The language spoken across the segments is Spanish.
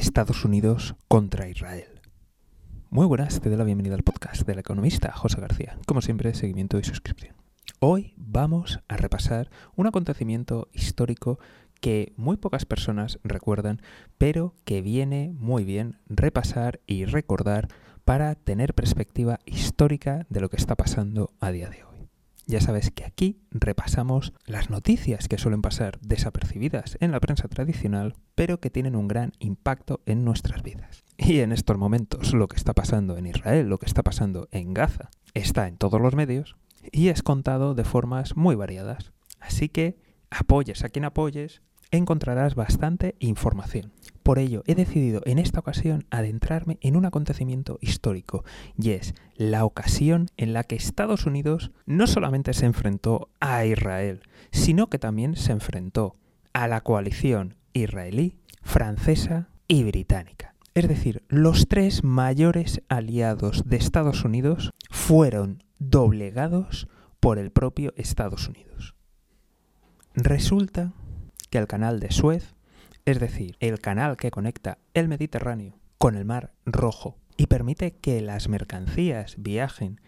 Estados Unidos contra Israel. Muy buenas, te doy la bienvenida al podcast del economista José García. Como siempre, seguimiento y suscripción. Hoy vamos a repasar un acontecimiento histórico que muy pocas personas recuerdan, pero que viene muy bien repasar y recordar para tener perspectiva histórica de lo que está pasando a día de hoy. Ya sabes que aquí repasamos las noticias que suelen pasar desapercibidas en la prensa tradicional, pero que tienen un gran impacto en nuestras vidas. Y en estos momentos lo que está pasando en Israel, lo que está pasando en Gaza, está en todos los medios y es contado de formas muy variadas. Así que apoyes a quien apoyes, encontrarás bastante información. Por ello, he decidido en esta ocasión adentrarme en un acontecimiento histórico, y es la ocasión en la que Estados Unidos no solamente se enfrentó a Israel, sino que también se enfrentó a la coalición israelí, francesa y británica. Es decir, los tres mayores aliados de Estados Unidos fueron doblegados por el propio Estados Unidos. Resulta que el canal de Suez, es decir, el canal que conecta el Mediterráneo con el Mar Rojo y permite que las mercancías viajen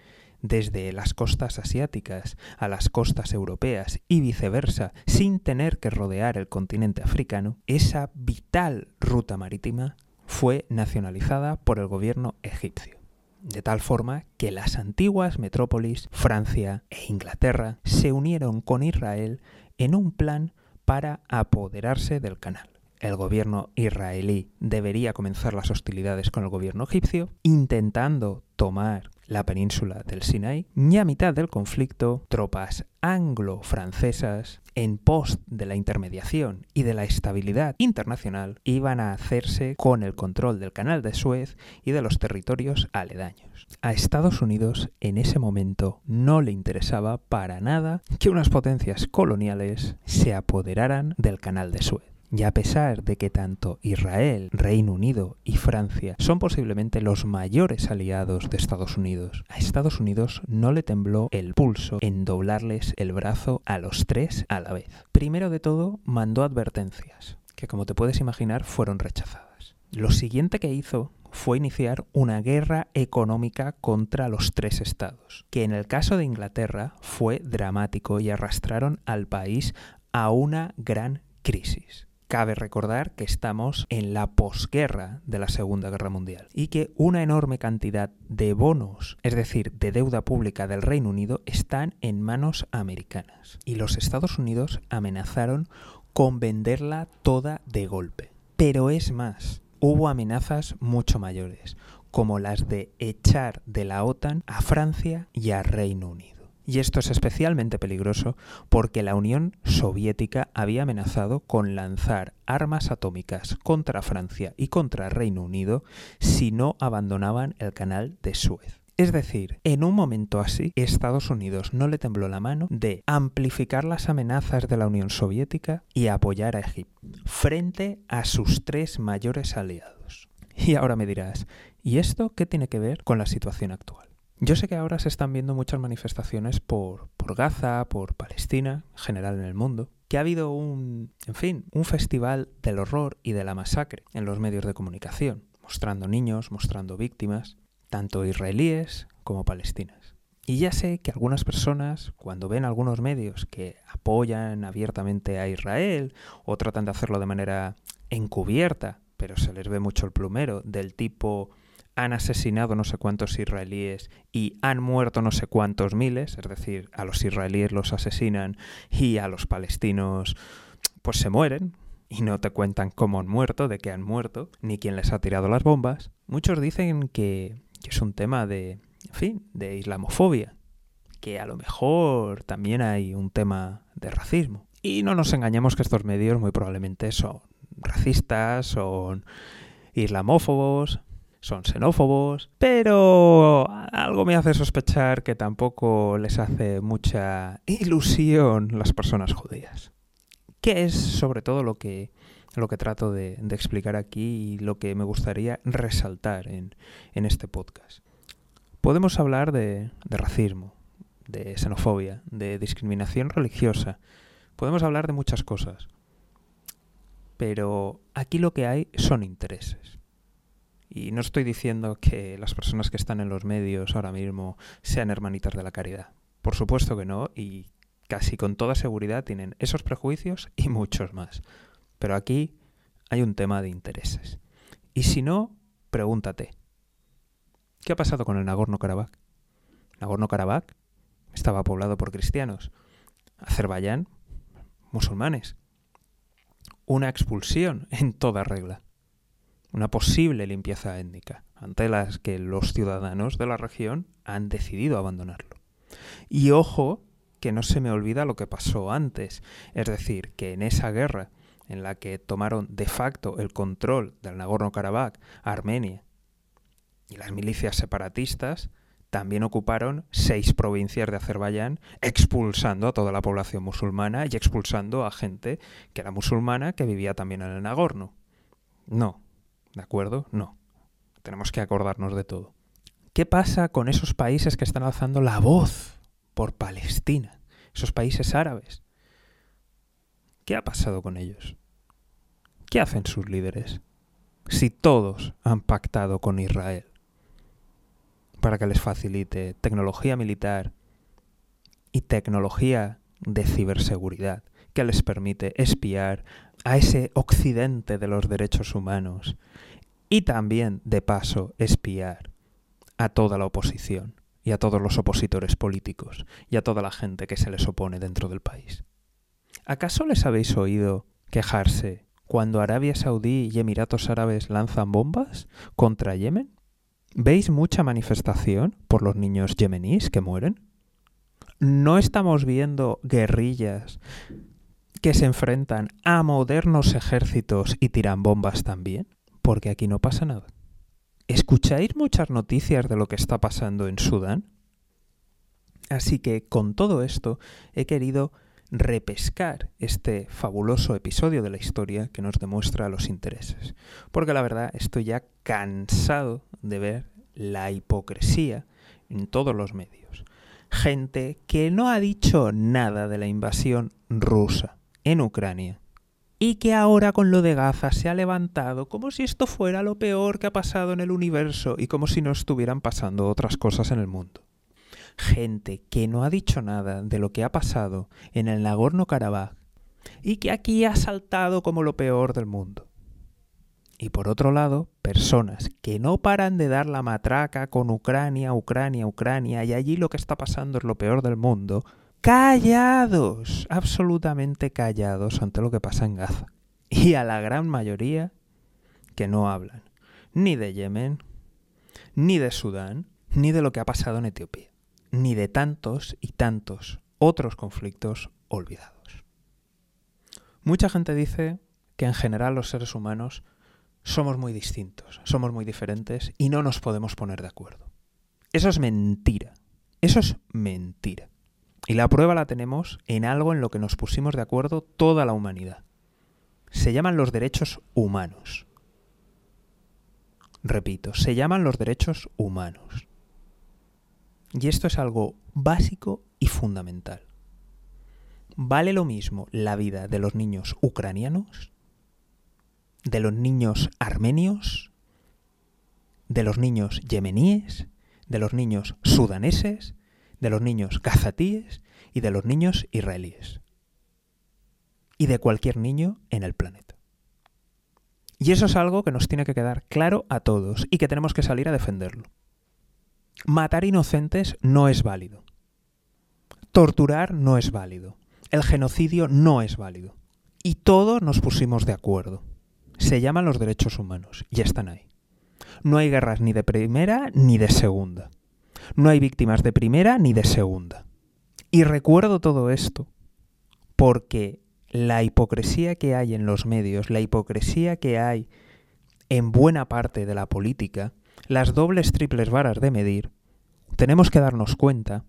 desde las costas asiáticas a las costas europeas y viceversa sin tener que rodear el continente africano, esa vital ruta marítima fue nacionalizada por el gobierno egipcio. De tal forma que las antiguas metrópolis, Francia e Inglaterra, se unieron con Israel en un plan para apoderarse del canal. El gobierno israelí debería comenzar las hostilidades con el gobierno egipcio, intentando tomar la península del Sinai, y a mitad del conflicto, tropas anglo-francesas, en pos de la intermediación y de la estabilidad internacional, iban a hacerse con el control del canal de Suez y de los territorios aledaños. A Estados Unidos en ese momento no le interesaba para nada que unas potencias coloniales se apoderaran del canal de Suez. Y a pesar de que tanto Israel, Reino Unido y Francia son posiblemente los mayores aliados de Estados Unidos, a Estados Unidos no le tembló el pulso en doblarles el brazo a los tres a la vez. Primero de todo, mandó advertencias, que como te puedes imaginar fueron rechazadas. Lo siguiente que hizo fue iniciar una guerra económica contra los tres estados, que en el caso de Inglaterra fue dramático y arrastraron al país a una gran crisis. Cabe recordar que estamos en la posguerra de la Segunda Guerra Mundial y que una enorme cantidad de bonos, es decir, de deuda pública del Reino Unido, están en manos americanas. Y los Estados Unidos amenazaron con venderla toda de golpe. Pero es más, hubo amenazas mucho mayores, como las de echar de la OTAN a Francia y a Reino Unido. Y esto es especialmente peligroso porque la Unión Soviética había amenazado con lanzar armas atómicas contra Francia y contra Reino Unido si no abandonaban el canal de Suez. Es decir, en un momento así, Estados Unidos no le tembló la mano de amplificar las amenazas de la Unión Soviética y apoyar a Egipto frente a sus tres mayores aliados. Y ahora me dirás, ¿y esto qué tiene que ver con la situación actual? Yo sé que ahora se están viendo muchas manifestaciones por, por Gaza, por Palestina, en general en el mundo, que ha habido un, en fin, un festival del horror y de la masacre en los medios de comunicación, mostrando niños, mostrando víctimas, tanto israelíes como palestinas. Y ya sé que algunas personas, cuando ven algunos medios que apoyan abiertamente a Israel o tratan de hacerlo de manera encubierta, pero se les ve mucho el plumero, del tipo han asesinado no sé cuántos israelíes y han muerto no sé cuántos miles, es decir, a los israelíes los asesinan y a los palestinos pues se mueren y no te cuentan cómo han muerto, de qué han muerto, ni quién les ha tirado las bombas. Muchos dicen que, es un tema de, en fin, de islamofobia, que a lo mejor también hay un tema de racismo. Y no nos engañemos que estos medios muy probablemente son racistas, son islamófobos, son xenófobos, pero algo me hace sospechar que tampoco les hace mucha ilusión las personas judías. ¿Qué es sobre todo lo que, lo que trato de, explicar aquí y lo que me gustaría resaltar en, este podcast? Podemos hablar de, de racismo, de xenofobia, de discriminación religiosa. Podemos hablar de muchas cosas. pero aquí lo que hay son intereses. Y no estoy diciendo que las personas que están en los medios ahora mismo sean hermanitas de la caridad. Por supuesto que no, y casi con toda seguridad tienen esos prejuicios y muchos más. Pero aquí hay un tema de intereses. Y si no, pregúntate, ¿qué ha pasado con el Nagorno-Karabaj? Nagorno-Karabaj estaba poblado por cristianos. Azerbaiyán, musulmanes. Una expulsión en toda regla una posible limpieza étnica, ante las que los ciudadanos de la región han decidido abandonarlo. Y ojo, que no se me olvida lo que pasó antes, es decir, que en esa guerra en la que tomaron de facto el control del Nagorno-Karabaj, Armenia y las milicias separatistas, también ocuparon seis provincias de Azerbaiyán, expulsando a toda la población musulmana y expulsando a gente que era musulmana que vivía también en el Nagorno. No, ¿De acuerdo? No. Tenemos que acordarnos de todo. ¿Qué pasa con esos países que están alzando la voz por Palestina? Esos países árabes. ¿Qué ha pasado con ellos? ¿Qué hacen sus líderes? Si todos han pactado con Israel para que les facilite tecnología militar y tecnología de ciberseguridad que les permite espiar a ese occidente de los derechos humanos y también, de paso, espiar a toda la oposición y a todos los opositores políticos y a toda la gente que se les opone dentro del país. ¿Acaso les habéis oído quejarse cuando Arabia Saudí y Emiratos Árabes lanzan bombas contra Yemen? ¿Veis mucha manifestación por los niños yemeníes que mueren? ¿No estamos viendo guerrillas que se enfrentan a modernos ejércitos y tiran bombas también, porque aquí no pasa nada. ¿Escucháis muchas noticias de lo que está pasando en Sudán? Así que con todo esto he querido repescar este fabuloso episodio de la historia que nos demuestra los intereses. Porque la verdad estoy ya cansado de ver la hipocresía en todos los medios. Gente que no ha dicho nada de la invasión rusa en Ucrania y que ahora con lo de Gaza se ha levantado como si esto fuera lo peor que ha pasado en el universo y como si no estuvieran pasando otras cosas en el mundo. Gente que no ha dicho nada de lo que ha pasado en el Nagorno-Karabaj y que aquí ha saltado como lo peor del mundo. Y por otro lado, personas que no paran de dar la matraca con Ucrania, Ucrania, Ucrania, y allí lo que está pasando es lo peor del mundo, callados, absolutamente callados ante lo que pasa en Gaza. Y a la gran mayoría que no hablan ni de Yemen, ni de Sudán, ni de lo que ha pasado en Etiopía, ni de tantos y tantos otros conflictos olvidados. Mucha gente dice que en general los seres humanos somos muy distintos, somos muy diferentes y no nos podemos poner de acuerdo. Eso es mentira. Eso es mentira. Y la prueba la tenemos en algo en lo que nos pusimos de acuerdo toda la humanidad. Se llaman los derechos humanos. Repito, se llaman los derechos humanos. Y esto es algo básico y fundamental. ¿Vale lo mismo la vida de los niños ucranianos, de los niños armenios, de los niños yemeníes, de los niños sudaneses, de los niños gazatíes y de los niños israelíes. Y de cualquier niño en el planeta. Y eso es algo que nos tiene que quedar claro a todos y que tenemos que salir a defenderlo. Matar inocentes no es válido. Torturar no es válido. El genocidio no es válido. Y todos nos pusimos de acuerdo. Se llaman los derechos humanos y están ahí. No hay guerras ni de primera ni de segunda. No hay víctimas de primera ni de segunda. Y recuerdo todo esto porque la hipocresía que hay en los medios, la hipocresía que hay en buena parte de la política, las dobles triples varas de medir, tenemos que darnos cuenta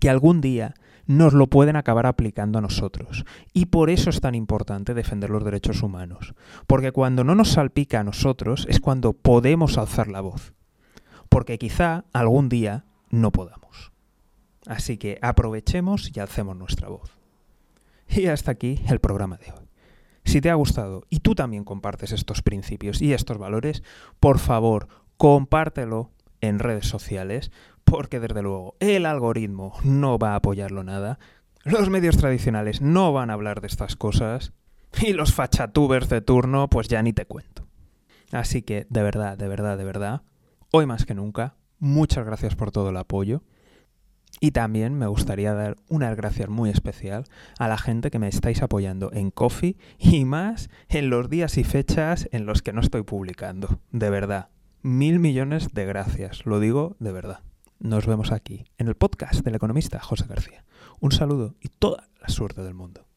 que algún día nos lo pueden acabar aplicando a nosotros. Y por eso es tan importante defender los derechos humanos. Porque cuando no nos salpica a nosotros es cuando podemos alzar la voz porque quizá algún día no podamos. Así que aprovechemos y alcemos nuestra voz. Y hasta aquí el programa de hoy. Si te ha gustado y tú también compartes estos principios y estos valores, por favor, compártelo en redes sociales, porque desde luego el algoritmo no va a apoyarlo nada, los medios tradicionales no van a hablar de estas cosas y los fachatubers de turno pues ya ni te cuento. Así que de verdad, de verdad, de verdad, hoy más que nunca, muchas gracias por todo el apoyo. Y también me gustaría dar unas gracias muy especial a la gente que me estáis apoyando en Coffee y más en los días y fechas en los que no estoy publicando. De verdad, mil millones de gracias, lo digo de verdad. Nos vemos aquí, en el podcast del economista José García. Un saludo y toda la suerte del mundo.